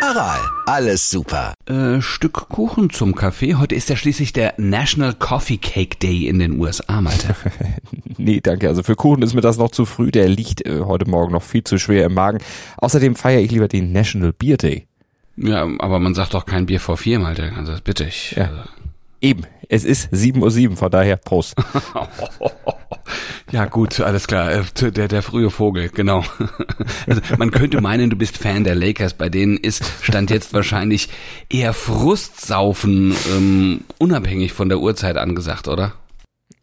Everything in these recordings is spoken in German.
Aral, alles super. Äh, Stück Kuchen zum Kaffee. Heute ist ja schließlich der National Coffee Cake Day in den USA, Malte. nee, danke. Also für Kuchen ist mir das noch zu früh. Der liegt äh, heute Morgen noch viel zu schwer im Magen. Außerdem feiere ich lieber den National Beer Day. Ja, aber man sagt doch kein Bier vor vier, Malte. Also bitte ich. Ja. Also. Eben, es ist 7.07 Uhr, von daher Prost. ja gut, alles klar. Äh, der, der frühe Vogel, genau. Also man könnte meinen, du bist Fan der Lakers. Bei denen ist Stand jetzt wahrscheinlich eher Frustsaufen, ähm, unabhängig von der Uhrzeit angesagt, oder?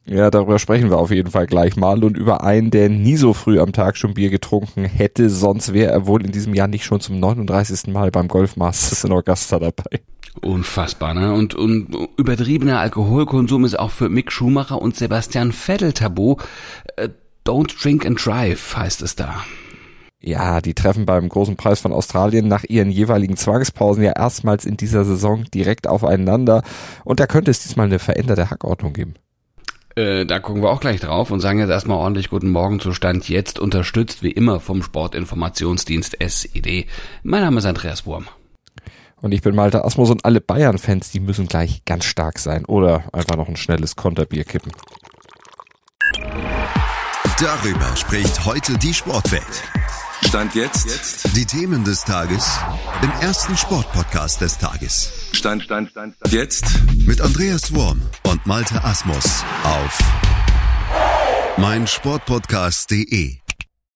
Ja, darüber sprechen wir auf jeden Fall gleich mal und über einen, der nie so früh am Tag schon Bier getrunken hätte, sonst wäre er wohl in diesem Jahr nicht schon zum 39. Mal beim Golf Masters in Augusta dabei. Unfassbar, ne? Und, und übertriebener Alkoholkonsum ist auch für Mick Schumacher und Sebastian Vettel tabu. Äh, don't drink and drive heißt es da. Ja, die treffen beim großen Preis von Australien nach ihren jeweiligen Zwangspausen ja erstmals in dieser Saison direkt aufeinander. Und da könnte es diesmal eine veränderte Hackordnung geben. Äh, da gucken wir auch gleich drauf und sagen jetzt erstmal ordentlich guten Morgen zu Stand jetzt, unterstützt wie immer vom Sportinformationsdienst SED. Mein Name ist Andreas Wurm. Und ich bin Malte Asmus und alle Bayern-Fans, die müssen gleich ganz stark sein oder einfach noch ein schnelles Konterbier kippen. Darüber spricht heute die Sportwelt. Stand jetzt. Die Themen des Tages im ersten Sportpodcast des Tages. Stand, Stand, Stand, Stand. Jetzt. Mit Andreas Worm und Malte Asmus auf meinsportpodcast.de.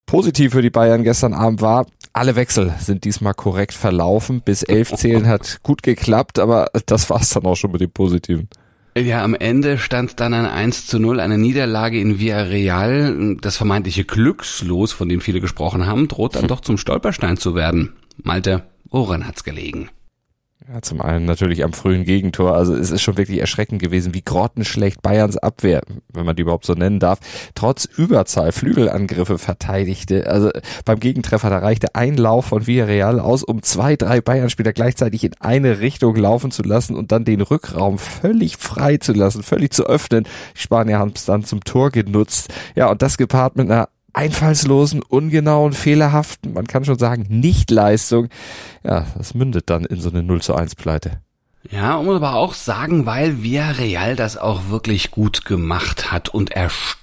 Positiv für die Bayern gestern Abend war, alle Wechsel sind diesmal korrekt verlaufen. Bis elf zählen hat gut geklappt, aber das war's dann auch schon mit dem Positiven. Ja, am Ende stand dann ein 1 zu 0, eine Niederlage in Villarreal. Das vermeintliche Glückslos, von dem viele gesprochen haben, droht dann doch zum Stolperstein zu werden. Malte, woran hat's gelegen? Ja, zum einen natürlich am frühen Gegentor. Also es ist schon wirklich erschreckend gewesen, wie grottenschlecht Bayerns Abwehr, wenn man die überhaupt so nennen darf, trotz Überzahl Flügelangriffe verteidigte. Also beim Gegentreffer, da reichte ein Lauf von Villarreal aus, um zwei, drei Bayern-Spieler gleichzeitig in eine Richtung laufen zu lassen und dann den Rückraum völlig frei zu lassen, völlig zu öffnen. Die Spanier haben es dann zum Tor genutzt. Ja, und das gepaart mit einer einfallslosen, ungenauen, fehlerhaften, man kann schon sagen, Nichtleistung, ja, das mündet dann in so eine 0 zu 1 Pleite. Ja, und aber auch sagen, weil Villarreal das auch wirklich gut gemacht hat und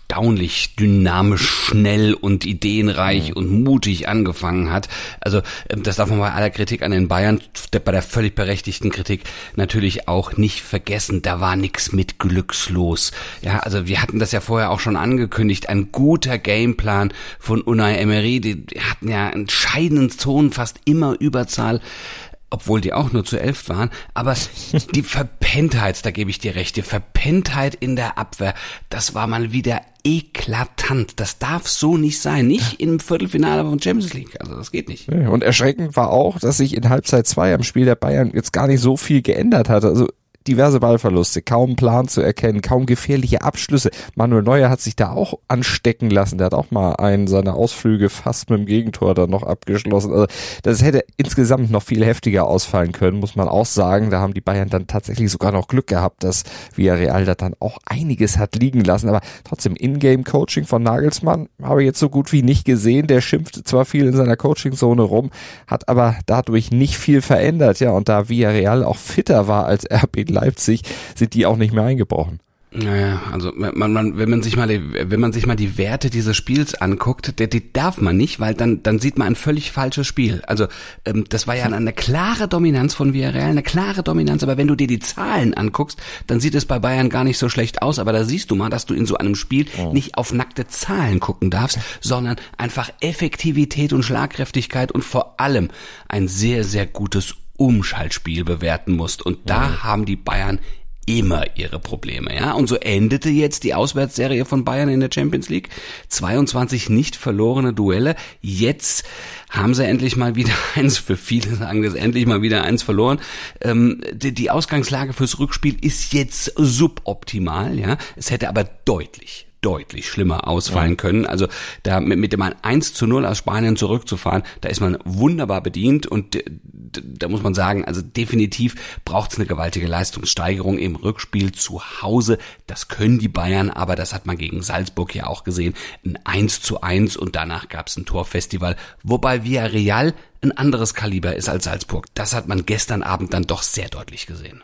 erstaunlich dynamisch, schnell und ideenreich und mutig angefangen hat. Also ähm, das darf man bei aller Kritik an den Bayern, bei der völlig berechtigten Kritik natürlich auch nicht vergessen. Da war nix mit glückslos. Ja, also wir hatten das ja vorher auch schon angekündigt. Ein guter Gameplan von Unai Emery. Die hatten ja entscheidenden Zonen fast immer Überzahl obwohl die auch nur zu elf waren, aber die Verpenntheit, da gebe ich dir recht, die Verpenntheit in der Abwehr, das war mal wieder eklatant. Das darf so nicht sein. Nicht im Viertelfinale von Champions League. Also das geht nicht. Und erschreckend war auch, dass sich in Halbzeit zwei am Spiel der Bayern jetzt gar nicht so viel geändert hat. Also diverse Ballverluste, kaum Plan zu erkennen, kaum gefährliche Abschlüsse. Manuel Neuer hat sich da auch anstecken lassen. Der hat auch mal einen seiner Ausflüge fast mit dem Gegentor dann noch abgeschlossen. Also das hätte insgesamt noch viel heftiger ausfallen können, muss man auch sagen. Da haben die Bayern dann tatsächlich sogar noch Glück gehabt, dass Villarreal da dann auch einiges hat liegen lassen. Aber trotzdem Ingame-Coaching von Nagelsmann habe ich jetzt so gut wie nicht gesehen. Der schimpft zwar viel in seiner Coaching-Zone rum, hat aber dadurch nicht viel verändert. Ja, und da Villarreal auch fitter war als RB Leipzig sind die auch nicht mehr eingebrochen. Naja, also man, man, wenn man sich mal die, wenn man sich mal die Werte dieses Spiels anguckt, die, die darf man nicht, weil dann dann sieht man ein völlig falsches Spiel. Also ähm, das war ja eine klare Dominanz von Villarreal, eine klare Dominanz. Aber wenn du dir die Zahlen anguckst, dann sieht es bei Bayern gar nicht so schlecht aus. Aber da siehst du mal, dass du in so einem Spiel oh. nicht auf nackte Zahlen gucken darfst, sondern einfach Effektivität und Schlagkräftigkeit und vor allem ein sehr sehr gutes Umschaltspiel bewerten musst. Und da mhm. haben die Bayern immer ihre Probleme, ja. Und so endete jetzt die Auswärtsserie von Bayern in der Champions League. 22 nicht verlorene Duelle. Jetzt haben sie endlich mal wieder eins, für viele sagen das, endlich mal wieder eins verloren. Ähm, die, die Ausgangslage fürs Rückspiel ist jetzt suboptimal, ja. Es hätte aber deutlich, deutlich schlimmer ausfallen ja. können. Also da mit, mit dem 1 zu 0 aus Spanien zurückzufahren, da ist man wunderbar bedient und da muss man sagen, also definitiv braucht es eine gewaltige Leistungssteigerung im Rückspiel zu Hause. Das können die Bayern, aber das hat man gegen Salzburg ja auch gesehen. Ein 1 zu 1 und danach gab es ein Torfestival, wobei Villarreal ein anderes Kaliber ist als Salzburg. Das hat man gestern Abend dann doch sehr deutlich gesehen.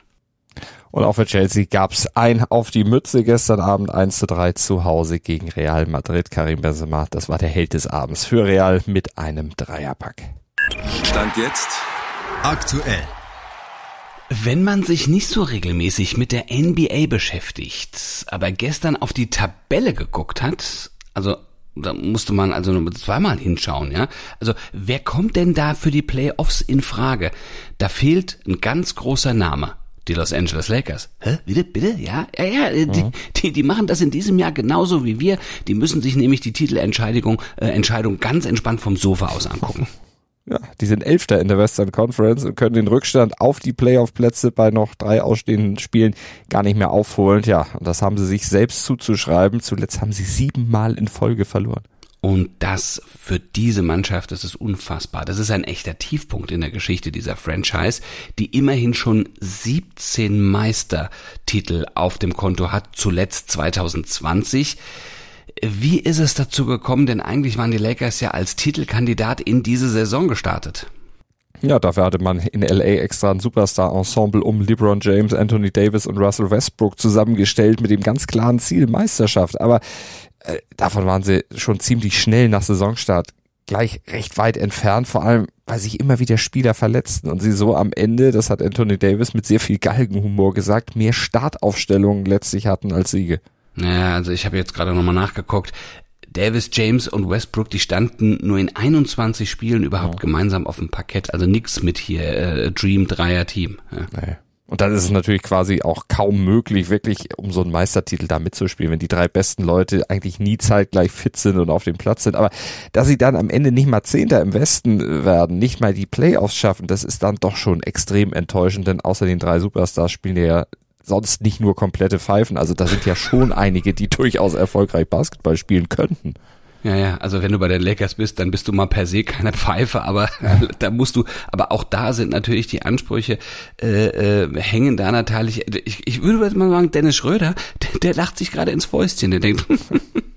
Und auch für Chelsea gab's ein auf die Mütze gestern Abend 1 zu 3 zu Hause gegen Real Madrid. Karim Benzema, das war der Held des Abends für Real mit einem Dreierpack. Stand jetzt aktuell. Wenn man sich nicht so regelmäßig mit der NBA beschäftigt, aber gestern auf die Tabelle geguckt hat, also da musste man also nur zweimal hinschauen, ja. Also wer kommt denn da für die Playoffs in Frage? Da fehlt ein ganz großer Name. Die Los Angeles Lakers. Hä? Bitte, bitte? Ja, ja, ja. Äh, die, mhm. die, die machen das in diesem Jahr genauso wie wir. Die müssen sich nämlich die Titelentscheidung äh, Entscheidung ganz entspannt vom Sofa aus angucken. Ja, die sind Elfter in der Western Conference und können den Rückstand auf die Playoff-Plätze bei noch drei ausstehenden Spielen gar nicht mehr aufholen. Ja, und das haben sie sich selbst zuzuschreiben. Zuletzt haben sie siebenmal in Folge verloren. Und das für diese Mannschaft, das ist unfassbar. Das ist ein echter Tiefpunkt in der Geschichte dieser Franchise, die immerhin schon 17 Meistertitel auf dem Konto hat, zuletzt 2020. Wie ist es dazu gekommen? Denn eigentlich waren die Lakers ja als Titelkandidat in diese Saison gestartet. Ja, dafür hatte man in LA extra ein Superstar-Ensemble um LeBron James, Anthony Davis und Russell Westbrook zusammengestellt mit dem ganz klaren Ziel Meisterschaft. Aber äh, davon waren sie schon ziemlich schnell nach Saisonstart gleich recht weit entfernt, vor allem weil sich immer wieder Spieler verletzten und sie so am Ende, das hat Anthony Davis mit sehr viel Galgenhumor gesagt, mehr Startaufstellungen letztlich hatten als Siege. Naja, also ich habe jetzt gerade nochmal nachgeguckt. Davis, James und Westbrook, die standen nur in 21 Spielen überhaupt ja. gemeinsam auf dem Parkett. Also nix mit hier äh, Dream Dreier Team. Ja. Nee. Und dann ist es natürlich quasi auch kaum möglich, wirklich um so einen Meistertitel da mitzuspielen, wenn die drei besten Leute eigentlich nie zeitgleich fit sind und auf dem Platz sind. Aber dass sie dann am Ende nicht mal Zehnter im Westen werden, nicht mal die Playoffs schaffen, das ist dann doch schon extrem enttäuschend, denn außer den drei Superstars spielen ja sonst nicht nur komplette Pfeifen. Also da sind ja schon einige, die durchaus erfolgreich Basketball spielen könnten. Ja, ja, also wenn du bei den Lakers bist, dann bist du mal per se keine Pfeife, aber da musst du, aber auch da sind natürlich die Ansprüche äh, äh, hängen da natürlich. Ich, ich würde jetzt mal sagen, Dennis Schröder, der, der lacht sich gerade ins Fäustchen, der denkt,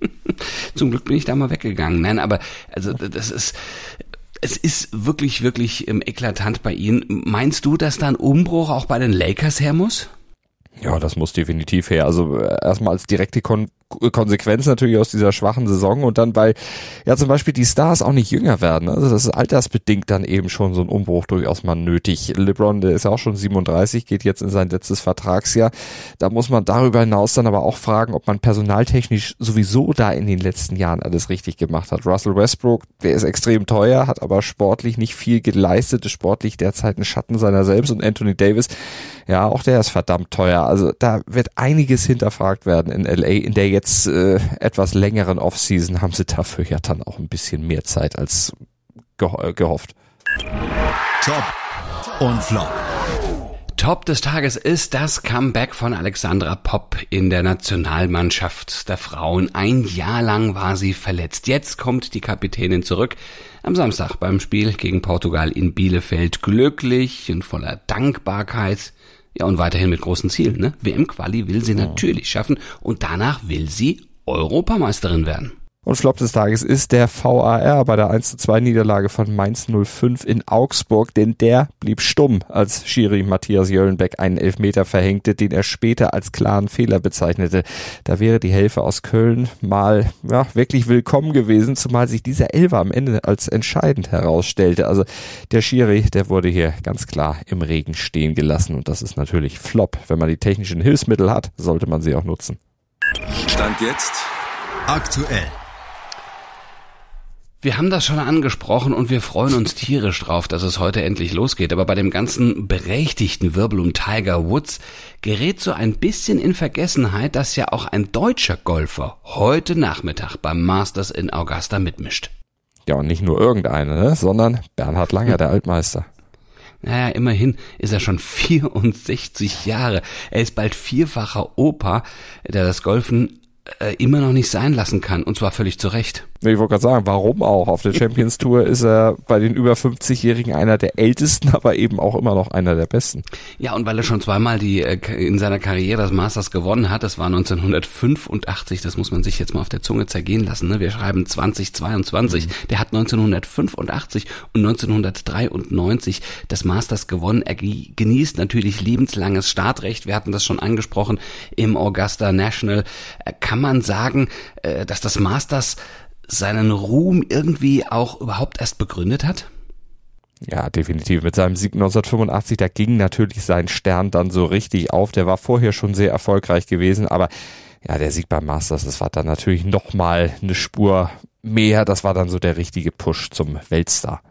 zum Glück bin ich da mal weggegangen. Nein, aber also das ist es ist wirklich, wirklich ähm, eklatant bei Ihnen. Meinst du, dass da ein Umbruch auch bei den Lakers her muss? Ja, das muss definitiv her. Also äh, erstmal als direkte Kon Konsequenz natürlich aus dieser schwachen Saison und dann, weil ja zum Beispiel die Stars auch nicht jünger werden. Also das ist altersbedingt dann eben schon so ein Umbruch durchaus mal nötig. LeBron, der ist ja auch schon 37, geht jetzt in sein letztes Vertragsjahr. Da muss man darüber hinaus dann aber auch fragen, ob man personaltechnisch sowieso da in den letzten Jahren alles richtig gemacht hat. Russell Westbrook, der ist extrem teuer, hat aber sportlich nicht viel geleistet, ist sportlich derzeit ein Schatten seiner selbst und Anthony Davis, ja, auch der ist verdammt teuer. Also da wird einiges hinterfragt werden in LA, in der jetzt äh, etwas längeren Offseason haben sie dafür ja dann auch ein bisschen mehr Zeit als geho äh, gehofft. Top und Flop. Top des Tages ist das Comeback von Alexandra Popp in der Nationalmannschaft der Frauen. Ein Jahr lang war sie verletzt. Jetzt kommt die Kapitänin zurück. Am Samstag beim Spiel gegen Portugal in Bielefeld glücklich und voller Dankbarkeit. Ja, und weiterhin mit großen Zielen. Ne? WM-Quali will sie natürlich schaffen und danach will sie Europameisterin werden. Und Flop des Tages ist der VAR bei der 1 zu 2 Niederlage von Mainz 05 in Augsburg, denn der blieb stumm, als Schiri Matthias Jöllenbeck einen Elfmeter verhängte, den er später als klaren Fehler bezeichnete. Da wäre die Hilfe aus Köln mal ja, wirklich willkommen gewesen, zumal sich dieser Elfer am Ende als entscheidend herausstellte. Also der Schiri, der wurde hier ganz klar im Regen stehen gelassen und das ist natürlich Flop. Wenn man die technischen Hilfsmittel hat, sollte man sie auch nutzen. Stand jetzt aktuell. Wir haben das schon angesprochen und wir freuen uns tierisch drauf, dass es heute endlich losgeht. Aber bei dem ganzen berechtigten Wirbel um Tiger Woods gerät so ein bisschen in Vergessenheit, dass ja auch ein deutscher Golfer heute Nachmittag beim Masters in Augusta mitmischt. Ja, und nicht nur irgendeiner, ne? sondern Bernhard Langer, der Altmeister. Naja, immerhin ist er schon 64 Jahre. Er ist bald vierfacher Opa, der das Golfen äh, immer noch nicht sein lassen kann. Und zwar völlig zu Recht. Ich wollte gerade sagen, warum auch? Auf der Champions Tour ist er bei den über 50-Jährigen einer der ältesten, aber eben auch immer noch einer der besten. Ja, und weil er schon zweimal die äh, in seiner Karriere das Masters gewonnen hat, das war 1985, das muss man sich jetzt mal auf der Zunge zergehen lassen. Ne? Wir schreiben 2022. Mhm. Der hat 1985 und 1993 das Masters gewonnen. Er genießt natürlich lebenslanges Startrecht. Wir hatten das schon angesprochen im Augusta National. Äh, kann man sagen, äh, dass das Masters seinen Ruhm irgendwie auch überhaupt erst begründet hat? Ja, definitiv. Mit seinem Sieg 1985, da ging natürlich sein Stern dann so richtig auf. Der war vorher schon sehr erfolgreich gewesen, aber ja, der Sieg beim Masters, das war dann natürlich nochmal eine Spur mehr. Das war dann so der richtige Push zum Weltstar.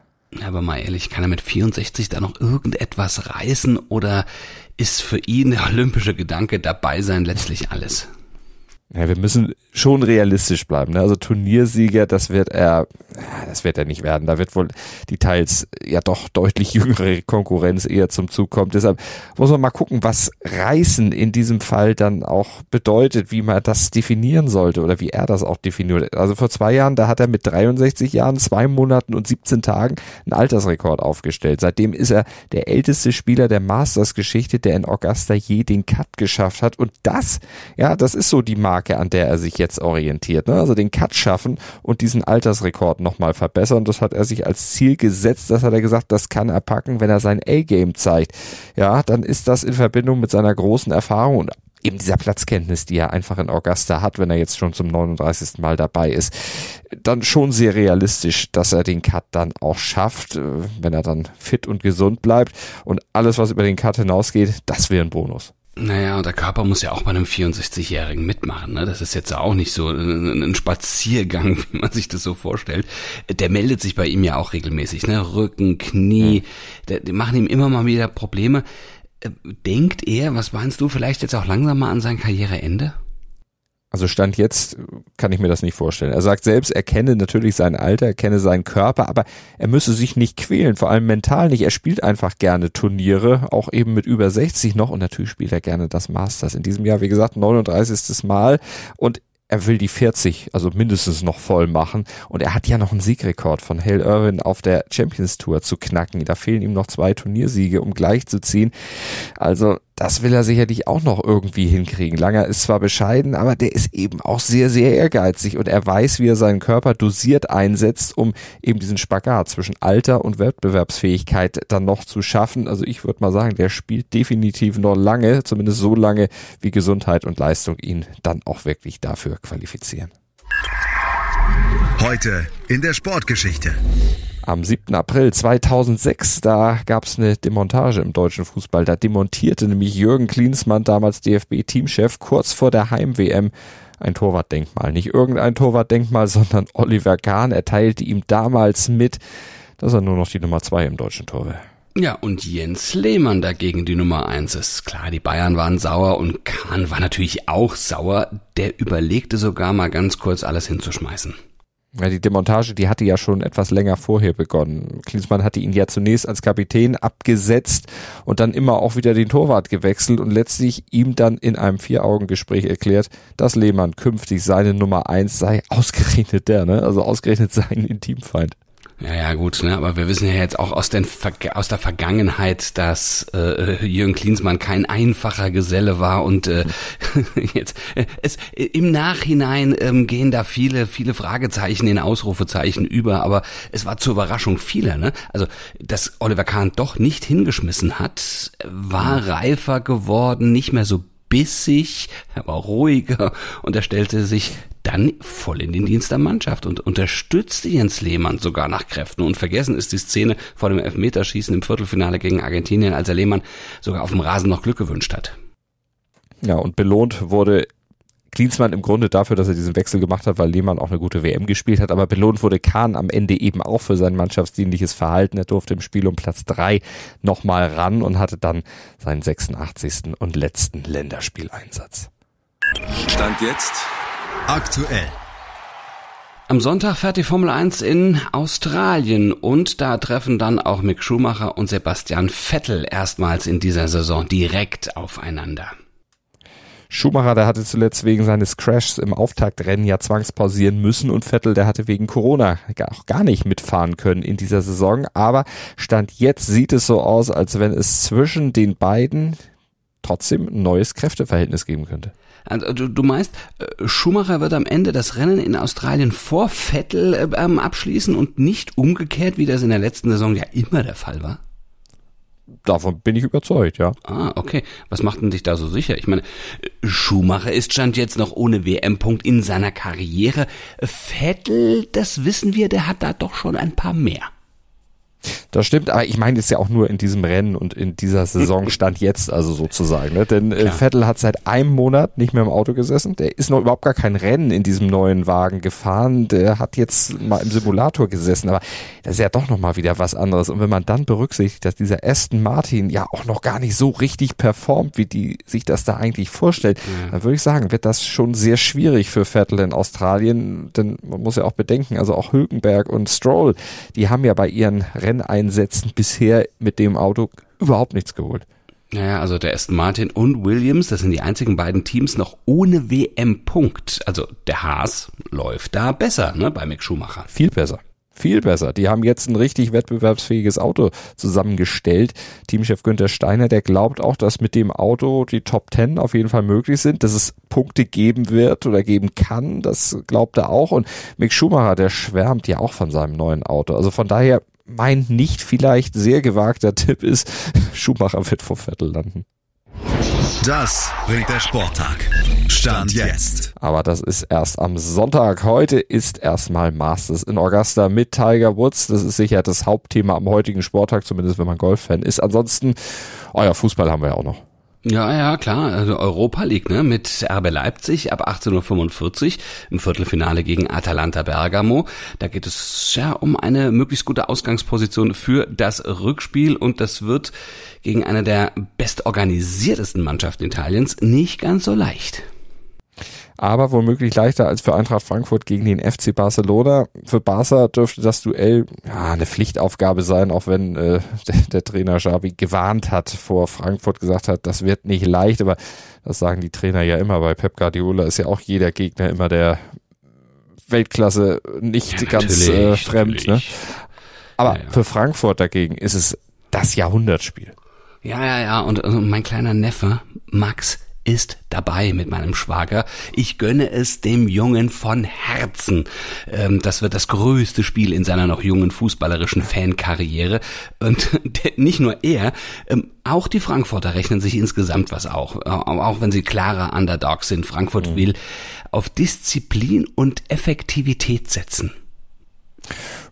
Aber mal ehrlich, kann er mit 64 da noch irgendetwas reißen oder ist für ihn der olympische Gedanke dabei sein letztlich alles? Ja, wir müssen schon realistisch bleiben. Ne? Also Turniersieger, das wird er, das wird er nicht werden. Da wird wohl die teils ja doch deutlich jüngere Konkurrenz eher zum Zug kommen. Deshalb muss man mal gucken, was Reißen in diesem Fall dann auch bedeutet, wie man das definieren sollte oder wie er das auch definiert. Also vor zwei Jahren, da hat er mit 63 Jahren, zwei Monaten und 17 Tagen einen Altersrekord aufgestellt. Seitdem ist er der älteste Spieler der Masters-Geschichte, der in Augusta je den Cut geschafft hat. Und das, ja, das ist so die Marke, an der er sich jetzt jetzt orientiert. Ne? Also den Cut schaffen und diesen Altersrekord nochmal verbessern. Das hat er sich als Ziel gesetzt. Das hat er gesagt, das kann er packen, wenn er sein A-Game zeigt. Ja, dann ist das in Verbindung mit seiner großen Erfahrung und eben dieser Platzkenntnis, die er einfach in Augusta hat, wenn er jetzt schon zum 39. Mal dabei ist, dann schon sehr realistisch, dass er den Cut dann auch schafft, äh, wenn er dann fit und gesund bleibt. Und alles, was über den Cut hinausgeht, das wäre ein Bonus. Naja, und der Körper muss ja auch bei einem 64-Jährigen mitmachen. Ne? Das ist jetzt auch nicht so ein, ein, Spaziergang, wie man sich das so vorstellt. Der meldet sich bei ihm ja auch regelmäßig. Ne? Rücken, Knie, der, die machen ihm immer mal wieder Probleme. Äh, denkt er, was meinst du, vielleicht jetzt auch langsam mal an sein Karriereende? Also Stand jetzt kann ich mir das nicht vorstellen. Er sagt selbst, er kenne natürlich sein Alter, er kenne seinen Körper, aber er müsse sich nicht quälen, vor allem mental nicht. Er spielt einfach gerne Turniere, auch eben mit über 60 noch und natürlich spielt er gerne das Masters. In diesem Jahr, wie gesagt, 39. Mal und er will die 40, also mindestens noch voll machen. Und er hat ja noch einen Siegrekord von Hale Irwin auf der Champions Tour zu knacken. Da fehlen ihm noch zwei Turniersiege, um gleichzuziehen. Also das will er sicherlich auch noch irgendwie hinkriegen. Langer ist zwar bescheiden, aber der ist eben auch sehr, sehr ehrgeizig und er weiß, wie er seinen Körper dosiert einsetzt, um eben diesen Spagat zwischen Alter und Wettbewerbsfähigkeit dann noch zu schaffen. Also ich würde mal sagen, der spielt definitiv noch lange, zumindest so lange, wie Gesundheit und Leistung ihn dann auch wirklich dafür qualifizieren. Heute in der Sportgeschichte. Am 7. April 2006, da gab es eine Demontage im deutschen Fußball. Da demontierte nämlich Jürgen Klinsmann, damals DFB-Teamchef, kurz vor der Heim-WM ein Torwartdenkmal. Nicht irgendein Torwartdenkmal, sondern Oliver Kahn erteilte ihm damals mit, dass er nur noch die Nummer zwei im deutschen Tor wäre. Ja, und Jens Lehmann dagegen die Nummer eins ist. Klar, die Bayern waren sauer und Kahn war natürlich auch sauer. Der überlegte sogar mal ganz kurz alles hinzuschmeißen. Ja, die Demontage, die hatte ja schon etwas länger vorher begonnen. Klinsmann hatte ihn ja zunächst als Kapitän abgesetzt und dann immer auch wieder den Torwart gewechselt und letztlich ihm dann in einem Vier-Augen-Gespräch erklärt, dass Lehmann künftig seine Nummer eins sei, ausgerechnet der, ne? Also ausgerechnet sein Intimfeind. Ja, ja, gut, ne? aber wir wissen ja jetzt auch aus, den, aus der Vergangenheit, dass äh, Jürgen Klinsmann kein einfacher Geselle war und äh, jetzt äh, es im Nachhinein ähm, gehen da viele, viele Fragezeichen in Ausrufezeichen über, aber es war zur Überraschung vieler, ne? Also, dass Oliver Kahn doch nicht hingeschmissen hat, war reifer geworden, nicht mehr so bissig, er war ruhiger und er stellte sich dann voll in den Dienst der Mannschaft und unterstützte Jens Lehmann sogar nach Kräften. Und vergessen ist die Szene vor dem Elfmeterschießen im Viertelfinale gegen Argentinien, als er Lehmann sogar auf dem Rasen noch Glück gewünscht hat. Ja, und belohnt wurde Klinsmann im Grunde dafür, dass er diesen Wechsel gemacht hat, weil Lehmann auch eine gute WM gespielt hat, aber belohnt wurde Kahn am Ende eben auch für sein mannschaftsdienliches Verhalten. Er durfte im Spiel um Platz drei nochmal ran und hatte dann seinen 86. und letzten Länderspieleinsatz. Stand jetzt Aktuell. Am Sonntag fährt die Formel 1 in Australien und da treffen dann auch Mick Schumacher und Sebastian Vettel erstmals in dieser Saison direkt aufeinander. Schumacher, der hatte zuletzt wegen seines Crashs im Auftaktrennen ja zwangspausieren müssen und Vettel, der hatte wegen Corona auch gar nicht mitfahren können in dieser Saison. Aber Stand jetzt sieht es so aus, als wenn es zwischen den beiden trotzdem ein neues Kräfteverhältnis geben könnte. Also du, du meinst, äh, Schumacher wird am Ende das Rennen in Australien vor Vettel äh, ähm, abschließen und nicht umgekehrt, wie das in der letzten Saison ja immer der Fall war? Davon bin ich überzeugt, ja. Ah, okay. Was macht denn dich da so sicher? Ich meine, Schumacher ist stand jetzt noch ohne WM-Punkt in seiner Karriere. Vettel, das wissen wir, der hat da doch schon ein paar mehr. Das stimmt, aber ich meine, ist ja auch nur in diesem Rennen und in dieser Saison stand jetzt, also sozusagen. Ne? Denn äh, Vettel hat seit einem Monat nicht mehr im Auto gesessen. Der ist noch überhaupt gar kein Rennen in diesem neuen Wagen gefahren. Der hat jetzt mal im Simulator gesessen, aber das ist ja doch nochmal wieder was anderes. Und wenn man dann berücksichtigt, dass dieser Aston Martin ja auch noch gar nicht so richtig performt, wie die sich das da eigentlich vorstellt, ja. dann würde ich sagen, wird das schon sehr schwierig für Vettel in Australien. Denn man muss ja auch bedenken, also auch Hülkenberg und Stroll, die haben ja bei ihren Renneinsätzen bisher mit dem Auto überhaupt nichts geholt. Naja, also der Aston Martin und Williams, das sind die einzigen beiden Teams noch ohne WM-Punkt. Also der Haas läuft da besser, ne, bei Mick Schumacher. Viel besser. Viel besser. Die haben jetzt ein richtig wettbewerbsfähiges Auto zusammengestellt. Teamchef Günther Steiner, der glaubt auch, dass mit dem Auto die Top Ten auf jeden Fall möglich sind, dass es Punkte geben wird oder geben kann. Das glaubt er auch. Und Mick Schumacher, der schwärmt ja auch von seinem neuen Auto. Also von daher mein nicht vielleicht sehr gewagter Tipp ist, Schumacher wird vor Vettel landen. Das bringt der Sporttag. Stand jetzt. Aber das ist erst am Sonntag. Heute ist erstmal Masters in Augusta mit Tiger Woods. Das ist sicher das Hauptthema am heutigen Sporttag, zumindest wenn man Golffan ist. Ansonsten, euer Fußball haben wir ja auch noch. Ja, ja, klar. Also Europa League, ne? Mit RB Leipzig ab 18.45 Uhr im Viertelfinale gegen Atalanta Bergamo. Da geht es ja um eine möglichst gute Ausgangsposition für das Rückspiel und das wird gegen eine der bestorganisiertesten Mannschaften Italiens nicht ganz so leicht aber womöglich leichter als für Eintracht Frankfurt gegen den FC Barcelona. Für Barca dürfte das Duell ja, eine Pflichtaufgabe sein, auch wenn äh, der, der Trainer Xavi gewarnt hat vor Frankfurt, gesagt hat, das wird nicht leicht, aber das sagen die Trainer ja immer. Bei Pep Guardiola ist ja auch jeder Gegner immer der Weltklasse nicht ja, ganz äh, fremd. Ne? Aber ja, ja. für Frankfurt dagegen ist es das Jahrhundertspiel. Ja, ja, ja. Und also mein kleiner Neffe, Max, ist dabei mit meinem Schwager. Ich gönne es dem Jungen von Herzen. Ähm, das wird das größte Spiel in seiner noch jungen fußballerischen Fankarriere. Und nicht nur er, ähm, auch die Frankfurter rechnen sich insgesamt was auch. Auch wenn sie klarer Underdogs sind. Frankfurt mhm. will auf Disziplin und Effektivität setzen.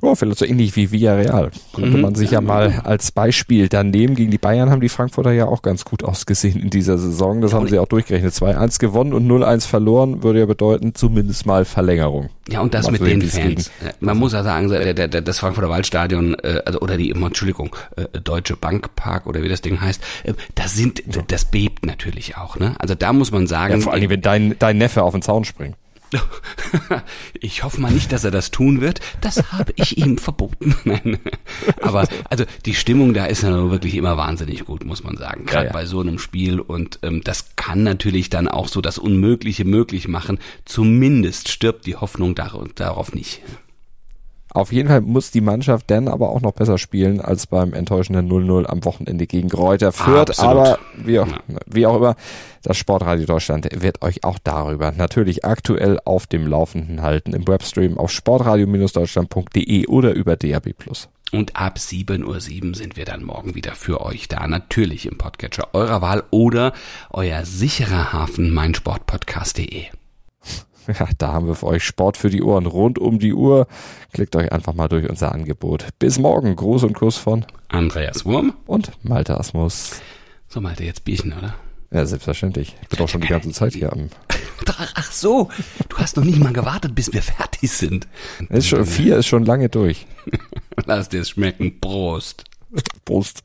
Ja, vielleicht so ähnlich wie Villarreal. Könnte mhm, man sich ja, mal als Beispiel dann nehmen. Gegen die Bayern haben die Frankfurter ja auch ganz gut ausgesehen in dieser Saison. Das ja, haben sie auch durchgerechnet. 2-1 gewonnen und 0-1 verloren, würde ja bedeuten, zumindest mal Verlängerung. Ja, und das mit den Fans. Gegen. Man muss ja sagen, das Frankfurter Waldstadion, äh, also, oder die, Entschuldigung, äh, Deutsche Bankpark oder wie das Ding heißt, äh, das sind, das bebt natürlich auch, ne? Also da muss man sagen. Ja, vor allem, wenn dein, dein Neffe auf den Zaun springt. Ich hoffe mal nicht, dass er das tun wird. Das habe ich ihm verboten. Nein. Aber also die Stimmung da ist ja wirklich immer wahnsinnig gut, muss man sagen. Gerade ja, ja. bei so einem Spiel. Und ähm, das kann natürlich dann auch so das Unmögliche möglich machen. Zumindest stirbt die Hoffnung darauf nicht. Auf jeden Fall muss die Mannschaft dann aber auch noch besser spielen als beim enttäuschenden 0-0 am Wochenende gegen Kräuter Fürth. Ah, aber wie auch, wie auch immer, das Sportradio Deutschland wird euch auch darüber natürlich aktuell auf dem Laufenden halten im Webstream auf sportradio-deutschland.de oder über DAB+. Und ab 7.07 Uhr sind wir dann morgen wieder für euch da. Natürlich im Podcatcher eurer Wahl oder euer sicherer Hafen meinsportpodcast.de. Ja, da haben wir für euch Sport für die Ohren rund um die Uhr. Klickt euch einfach mal durch unser Angebot. Bis morgen. Gruß und Kuss von Andreas Wurm und Malte Asmus. So, Malte, jetzt Bierchen, oder? Ja, selbstverständlich. Ich bin auch schon die ganze Zeit hier am. Ach so, du hast noch nicht mal gewartet, bis wir fertig sind. Ist schon, vier ist schon lange durch. Lass dir es schmecken. Prost. Prost.